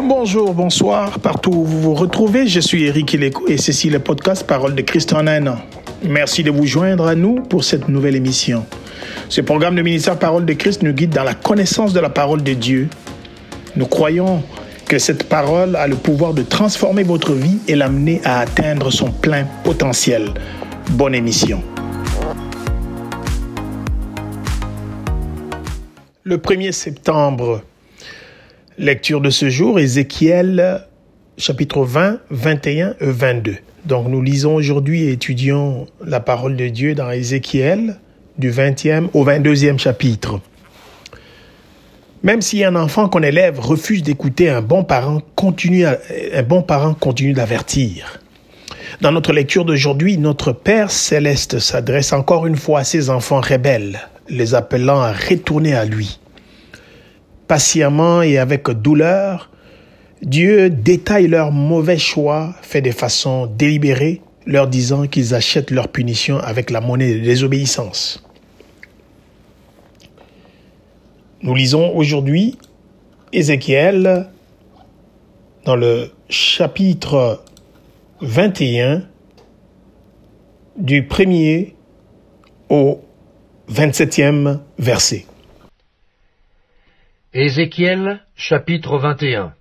Bonjour, bonsoir, partout où vous vous retrouvez, je suis Eric et ceci est le podcast Parole de Christ en un an. Merci de vous joindre à nous pour cette nouvelle émission. Ce programme de ministère Parole de Christ nous guide dans la connaissance de la parole de Dieu. Nous croyons que cette parole a le pouvoir de transformer votre vie et l'amener à atteindre son plein potentiel. Bonne émission. Le 1er septembre, lecture de ce jour, Ézéchiel chapitre 20, 21 et 22. Donc nous lisons aujourd'hui et étudions la parole de Dieu dans Ézéchiel du 20e au 22e chapitre. Même si un enfant qu'on élève refuse d'écouter un bon parent, continue un bon parent continue d'avertir. Dans notre lecture d'aujourd'hui, notre Père céleste s'adresse encore une fois à ses enfants rebelles, les appelant à retourner à lui. Patiemment et avec douleur, Dieu détaille leurs mauvais choix faits de façon délibérée, leur disant qu'ils achètent leur punition avec la monnaie de désobéissance. Nous lisons aujourd'hui Ézéchiel dans le chapitre 21 du premier au 27e verset. Ézéchiel chapitre 21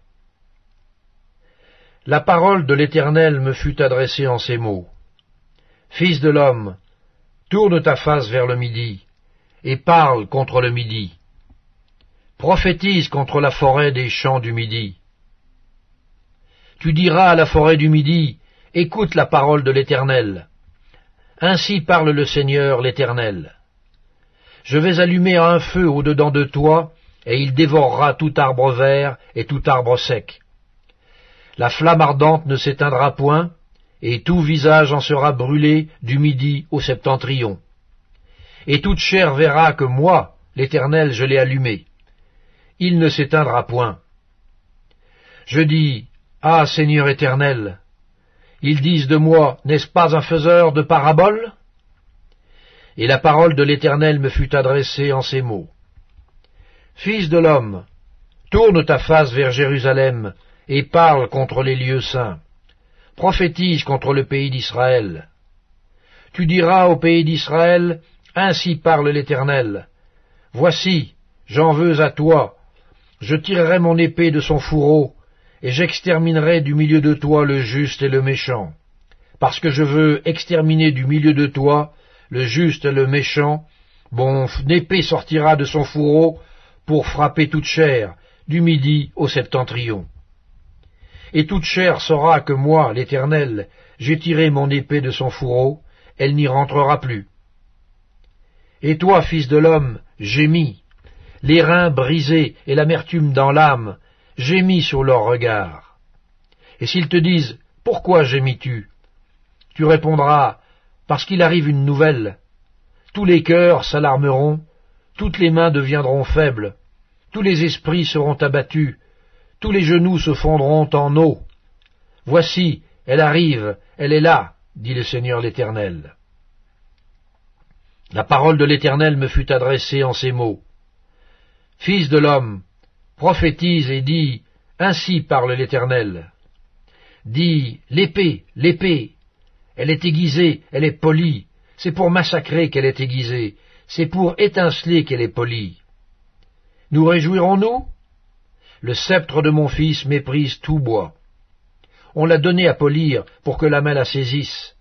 La parole de l'Éternel me fut adressée en ces mots. Fils de l'homme, tourne ta face vers le midi, et parle contre le midi. Prophétise contre la forêt des champs du midi. Tu diras à la forêt du midi, Écoute la parole de l'Éternel. Ainsi parle le Seigneur l'Éternel. Je vais allumer un feu au-dedans de toi, et il dévorera tout arbre vert et tout arbre sec. La flamme ardente ne s'éteindra point, et tout visage en sera brûlé du midi au septentrion. Et toute chair verra que moi, l'Éternel, je l'ai allumé. Il ne s'éteindra point. Je dis, Ah Seigneur éternel, ils disent de moi, n'est-ce pas un faiseur de paraboles? Et la parole de l'Éternel me fut adressée en ces mots. Fils de l'homme, tourne ta face vers Jérusalem, et parle contre les lieux saints. Prophétise contre le pays d'Israël. Tu diras au pays d'Israël, Ainsi parle l'Éternel. Voici, j'en veux à toi. Je tirerai mon épée de son fourreau, et j'exterminerai du milieu de toi le juste et le méchant. Parce que je veux exterminer du milieu de toi le juste et le méchant, mon épée sortira de son fourreau pour frapper toute chair, du midi au septentrion. Et toute chair saura que moi, l'Éternel, j'ai tiré mon épée de son fourreau, elle n'y rentrera plus. Et toi, fils de l'homme, gémis, les reins brisés et l'amertume dans l'âme, gémis sur leur regard. Et s'ils te disent Pourquoi gémis-tu Tu répondras Parce qu'il arrive une nouvelle. Tous les cœurs s'alarmeront, toutes les mains deviendront faibles, tous les esprits seront abattus, tous les genoux se fondront en eau. Voici, elle arrive, elle est là, dit le Seigneur l'Éternel. La parole de l'Éternel me fut adressée en ces mots. Fils de l'homme, prophétise et dis, Ainsi parle l'Éternel. Dis, l'épée, l'épée, elle est aiguisée, elle est polie, c'est pour massacrer qu'elle est aiguisée, c'est pour étinceler qu'elle est polie. Nous réjouirons-nous? Le sceptre de mon fils méprise tout bois. On l'a donné à polir pour que la main la saisisse.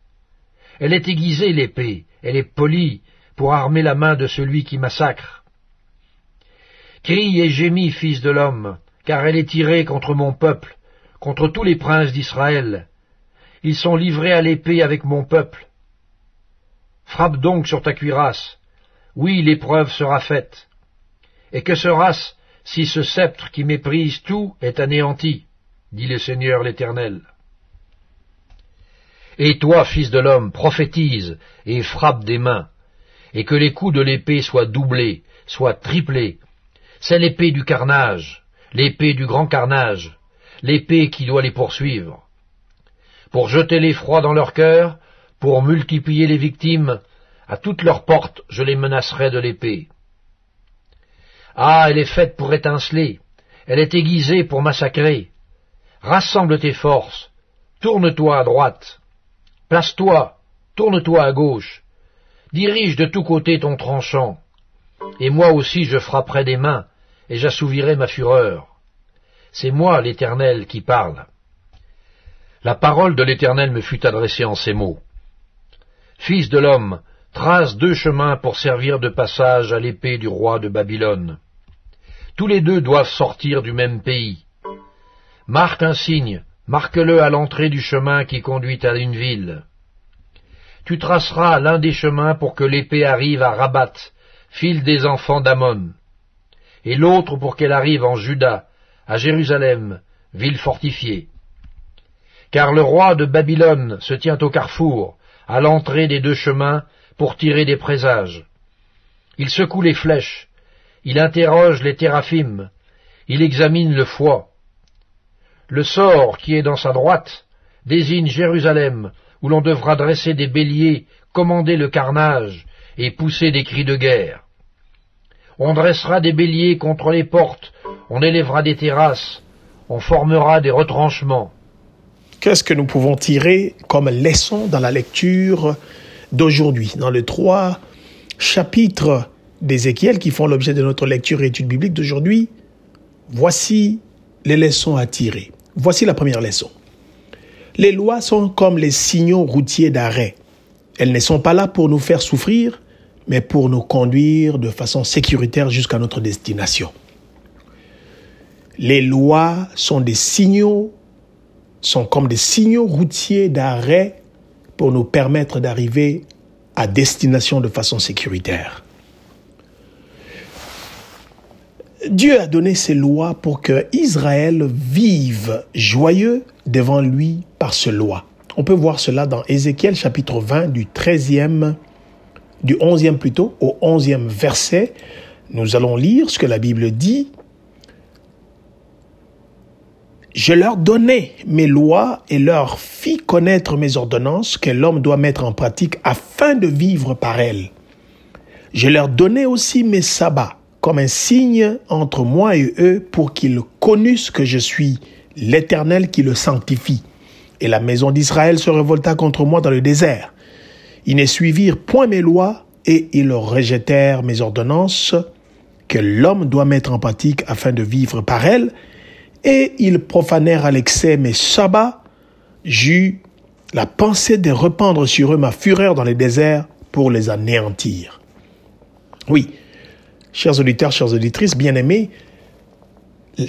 Elle est aiguisée, l'épée, elle est polie pour armer la main de celui qui massacre. Crie et gémis, fils de l'homme, car elle est tirée contre mon peuple, contre tous les princes d'Israël. Ils sont livrés à l'épée avec mon peuple. Frappe donc sur ta cuirasse. Oui, l'épreuve sera faite. Et que sera-ce si ce sceptre qui méprise tout est anéanti dit le Seigneur l'Éternel. Et toi, fils de l'homme, prophétise et frappe des mains, et que les coups de l'épée soient doublés, soient triplés, c'est l'épée du carnage, l'épée du grand carnage, l'épée qui doit les poursuivre. Pour jeter l'effroi dans leur cœur, pour multiplier les victimes, à toutes leurs portes je les menacerai de l'épée. Ah, elle est faite pour étinceler, elle est aiguisée pour massacrer, Rassemble tes forces, tourne-toi à droite, place-toi, tourne-toi à gauche, dirige de tous côtés ton tranchant, et moi aussi je frapperai des mains, et j'assouvirai ma fureur. C'est moi, l'Éternel, qui parle. La parole de l'Éternel me fut adressée en ces mots. Fils de l'homme, trace deux chemins pour servir de passage à l'épée du roi de Babylone. Tous les deux doivent sortir du même pays. Marque un signe, marque-le à l'entrée du chemin qui conduit à une ville. Tu traceras l'un des chemins pour que l'épée arrive à Rabat, file des enfants d'Amon, et l'autre pour qu'elle arrive en Juda, à Jérusalem, ville fortifiée. Car le roi de Babylone se tient au carrefour, à l'entrée des deux chemins, pour tirer des présages. Il secoue les flèches, il interroge les théraphim, il examine le foie. Le sort qui est dans sa droite désigne Jérusalem, où l'on devra dresser des béliers, commander le carnage et pousser des cris de guerre. On dressera des béliers contre les portes, on élèvera des terrasses, on formera des retranchements. Qu'est-ce que nous pouvons tirer comme leçon dans la lecture d'aujourd'hui, dans les trois chapitres d'Ézéchiel qui font l'objet de notre lecture et étude biblique d'aujourd'hui, voici les leçons à tirer. Voici la première leçon. Les lois sont comme les signaux routiers d'arrêt. Elles ne sont pas là pour nous faire souffrir, mais pour nous conduire de façon sécuritaire jusqu'à notre destination. Les lois sont des signaux, sont comme des signaux routiers d'arrêt pour nous permettre d'arriver à destination de façon sécuritaire. Dieu a donné ces lois pour que Israël vive joyeux devant lui par ce loi. On peut voir cela dans Ézéchiel chapitre 20 du 13e, du 11e plutôt, au 11e verset. Nous allons lire ce que la Bible dit je leur donnai mes lois et leur fis connaître mes ordonnances que l'homme doit mettre en pratique afin de vivre par elles. Je leur donnai aussi mes sabbats comme un signe entre moi et eux pour qu'ils connussent que je suis l'Éternel qui le sanctifie. Et la maison d'Israël se révolta contre moi dans le désert. Ils ne suivirent point mes lois et ils rejetèrent mes ordonnances que l'homme doit mettre en pratique afin de vivre par elles et ils profanèrent à l'excès mes sabbats. J'eus la pensée de rependre sur eux ma fureur dans les déserts pour les anéantir. Oui, chers auditeurs, chères auditrices, bien-aimés,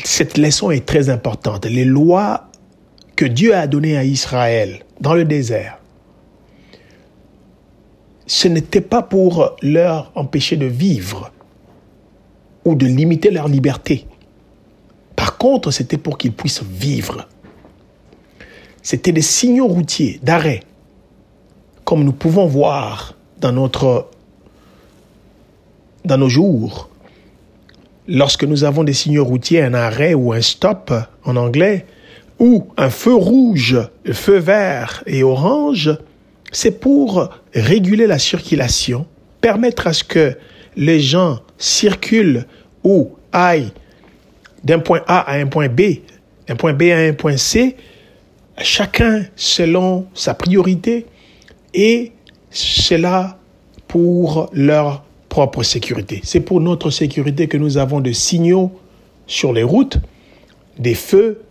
cette leçon est très importante. Les lois que Dieu a données à Israël dans le désert, ce n'était pas pour leur empêcher de vivre ou de limiter leur liberté. Par contre, c'était pour qu'ils puissent vivre. C'était des signaux routiers d'arrêt, comme nous pouvons voir dans nos jours. Lorsque nous avons des signaux routiers, un arrêt ou un stop en anglais, ou un feu rouge, feu vert et orange, c'est pour réguler la circulation, permettre à ce que les gens circulent ou aillent d'un point A à un point B, d'un point B à un point C, chacun selon sa priorité, et cela pour leur propre sécurité. C'est pour notre sécurité que nous avons des signaux sur les routes, des feux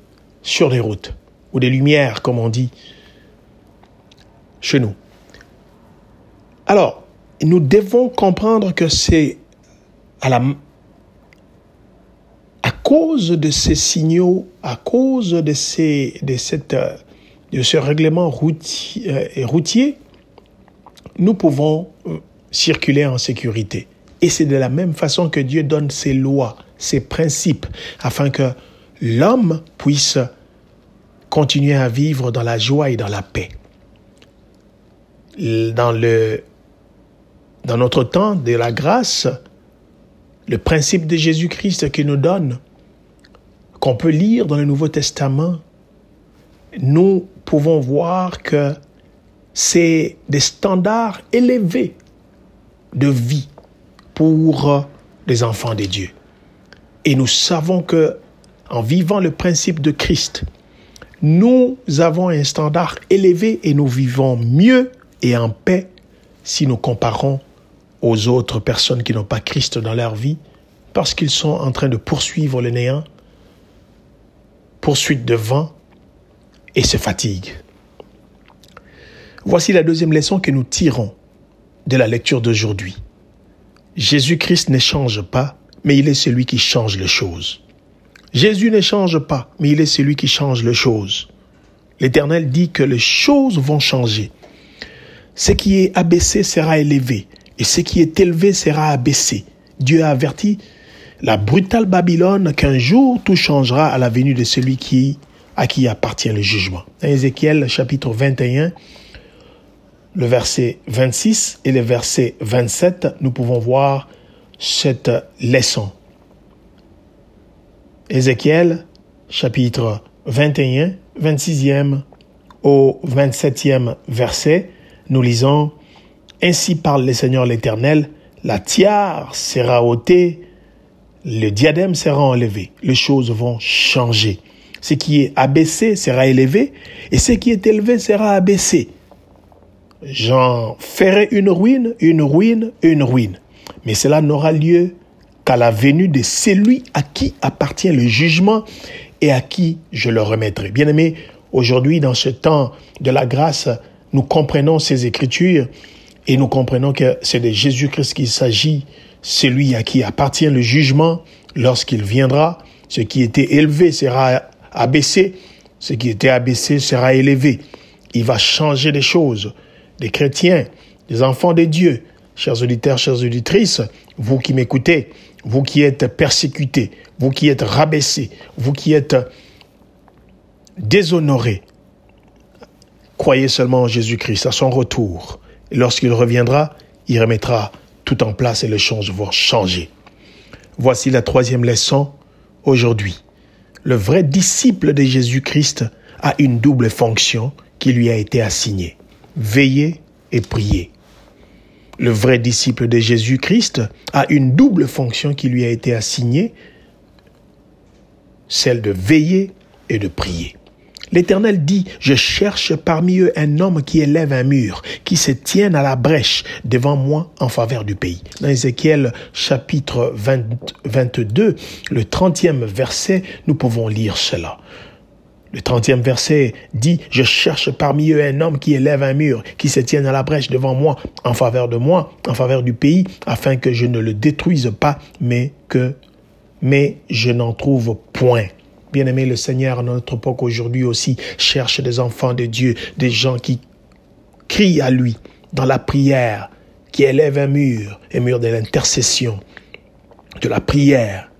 sur les routes, ou des lumières, comme on dit chez nous. Alors, nous devons comprendre que c'est à la cause de ces signaux, à cause de, ces, de, cette, de ce règlement routier, euh, routier nous pouvons euh, circuler en sécurité. Et c'est de la même façon que Dieu donne ses lois, ses principes, afin que l'homme puisse continuer à vivre dans la joie et dans la paix. Dans, le, dans notre temps de la grâce, le principe de Jésus-Christ qui nous donne, qu'on peut lire dans le Nouveau Testament, nous pouvons voir que c'est des standards élevés de vie pour les enfants de Dieu. Et nous savons que en vivant le principe de Christ, Nous avons un standard élevé et nous vivons mieux et en paix si nous comparons aux autres personnes qui n'ont pas Christ dans leur vie parce qu'ils sont en train de poursuivre le néant, poursuite de et se fatiguent. Voici la deuxième leçon que nous tirons de la lecture d'aujourd'hui. Jésus-Christ ne change pas, mais il est celui qui change les choses. Jésus ne change pas, mais il est celui qui change les choses. L'Éternel dit que les choses vont changer. Ce qui est abaissé sera élevé, et ce qui est élevé sera abaissé. Dieu a averti la brutale Babylone qu'un jour tout changera à la venue de celui qui, à qui appartient le jugement. Ézéchiel chapitre 21, le verset 26 et le verset 27, nous pouvons voir cette leçon. Ézéchiel, chapitre 21, 26e au 27e verset, nous lisons Ainsi parle le Seigneur l'Éternel, la tiare sera ôtée, le diadème sera enlevé, les choses vont changer. Ce qui est abaissé sera élevé, et ce qui est élevé sera abaissé. J'en ferai une ruine, une ruine, une ruine. Mais cela n'aura lieu qu'à la venue de celui à qui appartient le jugement et à qui je le remettrai. Bien aimé, aujourd'hui, dans ce temps de la grâce, nous comprenons ces écritures et nous comprenons que c'est de Jésus-Christ qu'il s'agit, celui à qui appartient le jugement lorsqu'il viendra. Ce qui était élevé sera abaissé, ce qui était abaissé sera élevé. Il va changer les choses. Des chrétiens, des enfants de Dieu, chers auditeurs, chères auditrices, vous qui m'écoutez, vous qui êtes persécutés, vous qui êtes rabaissés, vous qui êtes déshonorés, croyez seulement en Jésus-Christ, à son retour. Et lorsqu'il reviendra, il remettra tout en place et les choses vont changer. Voici la troisième leçon aujourd'hui. Le vrai disciple de Jésus-Christ a une double fonction qui lui a été assignée. Veiller et prier le vrai disciple de Jésus-Christ, a une double fonction qui lui a été assignée, celle de veiller et de prier. L'Éternel dit, je cherche parmi eux un homme qui élève un mur, qui se tienne à la brèche devant moi en faveur du pays. Dans Ézéchiel chapitre 22, le 30e verset, nous pouvons lire cela. Le trentième verset dit, Je cherche parmi eux un homme qui élève un mur, qui se tienne à la brèche devant moi, en faveur de moi, en faveur du pays, afin que je ne le détruise pas, mais que, mais je n'en trouve point. Bien-aimé, le Seigneur, à notre époque aujourd'hui aussi, cherche des enfants de Dieu, des gens qui crient à lui dans la prière, qui élèvent un mur, un mur de l'intercession, de la prière.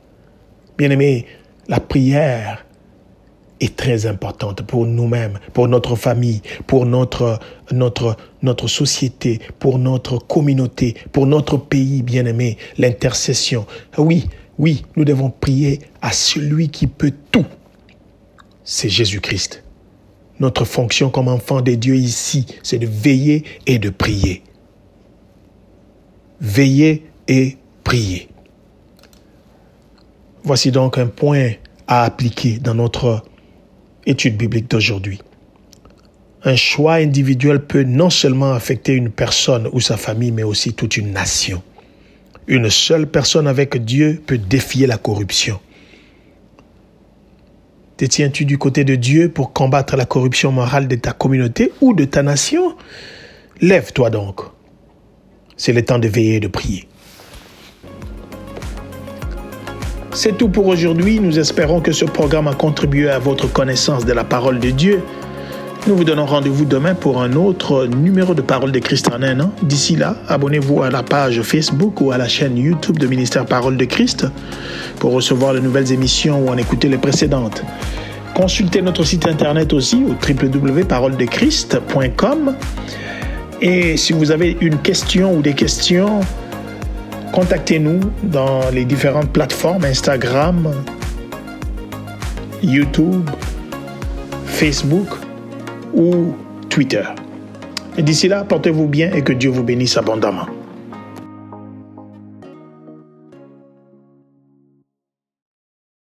Bien-aimé, la prière est très importante pour nous-mêmes, pour notre famille, pour notre, notre, notre société, pour notre communauté, pour notre pays bien-aimé, l'intercession. Oui, oui, nous devons prier à celui qui peut tout. C'est Jésus-Christ. Notre fonction comme enfant de Dieu ici, c'est de veiller et de prier. Veiller et prier. Voici donc un point à appliquer dans notre étude biblique d'aujourd'hui. Un choix individuel peut non seulement affecter une personne ou sa famille, mais aussi toute une nation. Une seule personne avec Dieu peut défier la corruption. Te tiens-tu du côté de Dieu pour combattre la corruption morale de ta communauté ou de ta nation? Lève-toi donc. C'est le temps de veiller et de prier. C'est tout pour aujourd'hui. Nous espérons que ce programme a contribué à votre connaissance de la parole de Dieu. Nous vous donnons rendez-vous demain pour un autre numéro de Parole de Christ en un an. D'ici là, abonnez-vous à la page Facebook ou à la chaîne YouTube de Ministère Parole de Christ pour recevoir de nouvelles émissions ou en écouter les précédentes. Consultez notre site internet aussi au www.paroledechrist.com. Et si vous avez une question ou des questions, contactez-nous dans les différentes plateformes Instagram, YouTube, Facebook ou Twitter. Et d'ici là, portez-vous bien et que Dieu vous bénisse abondamment.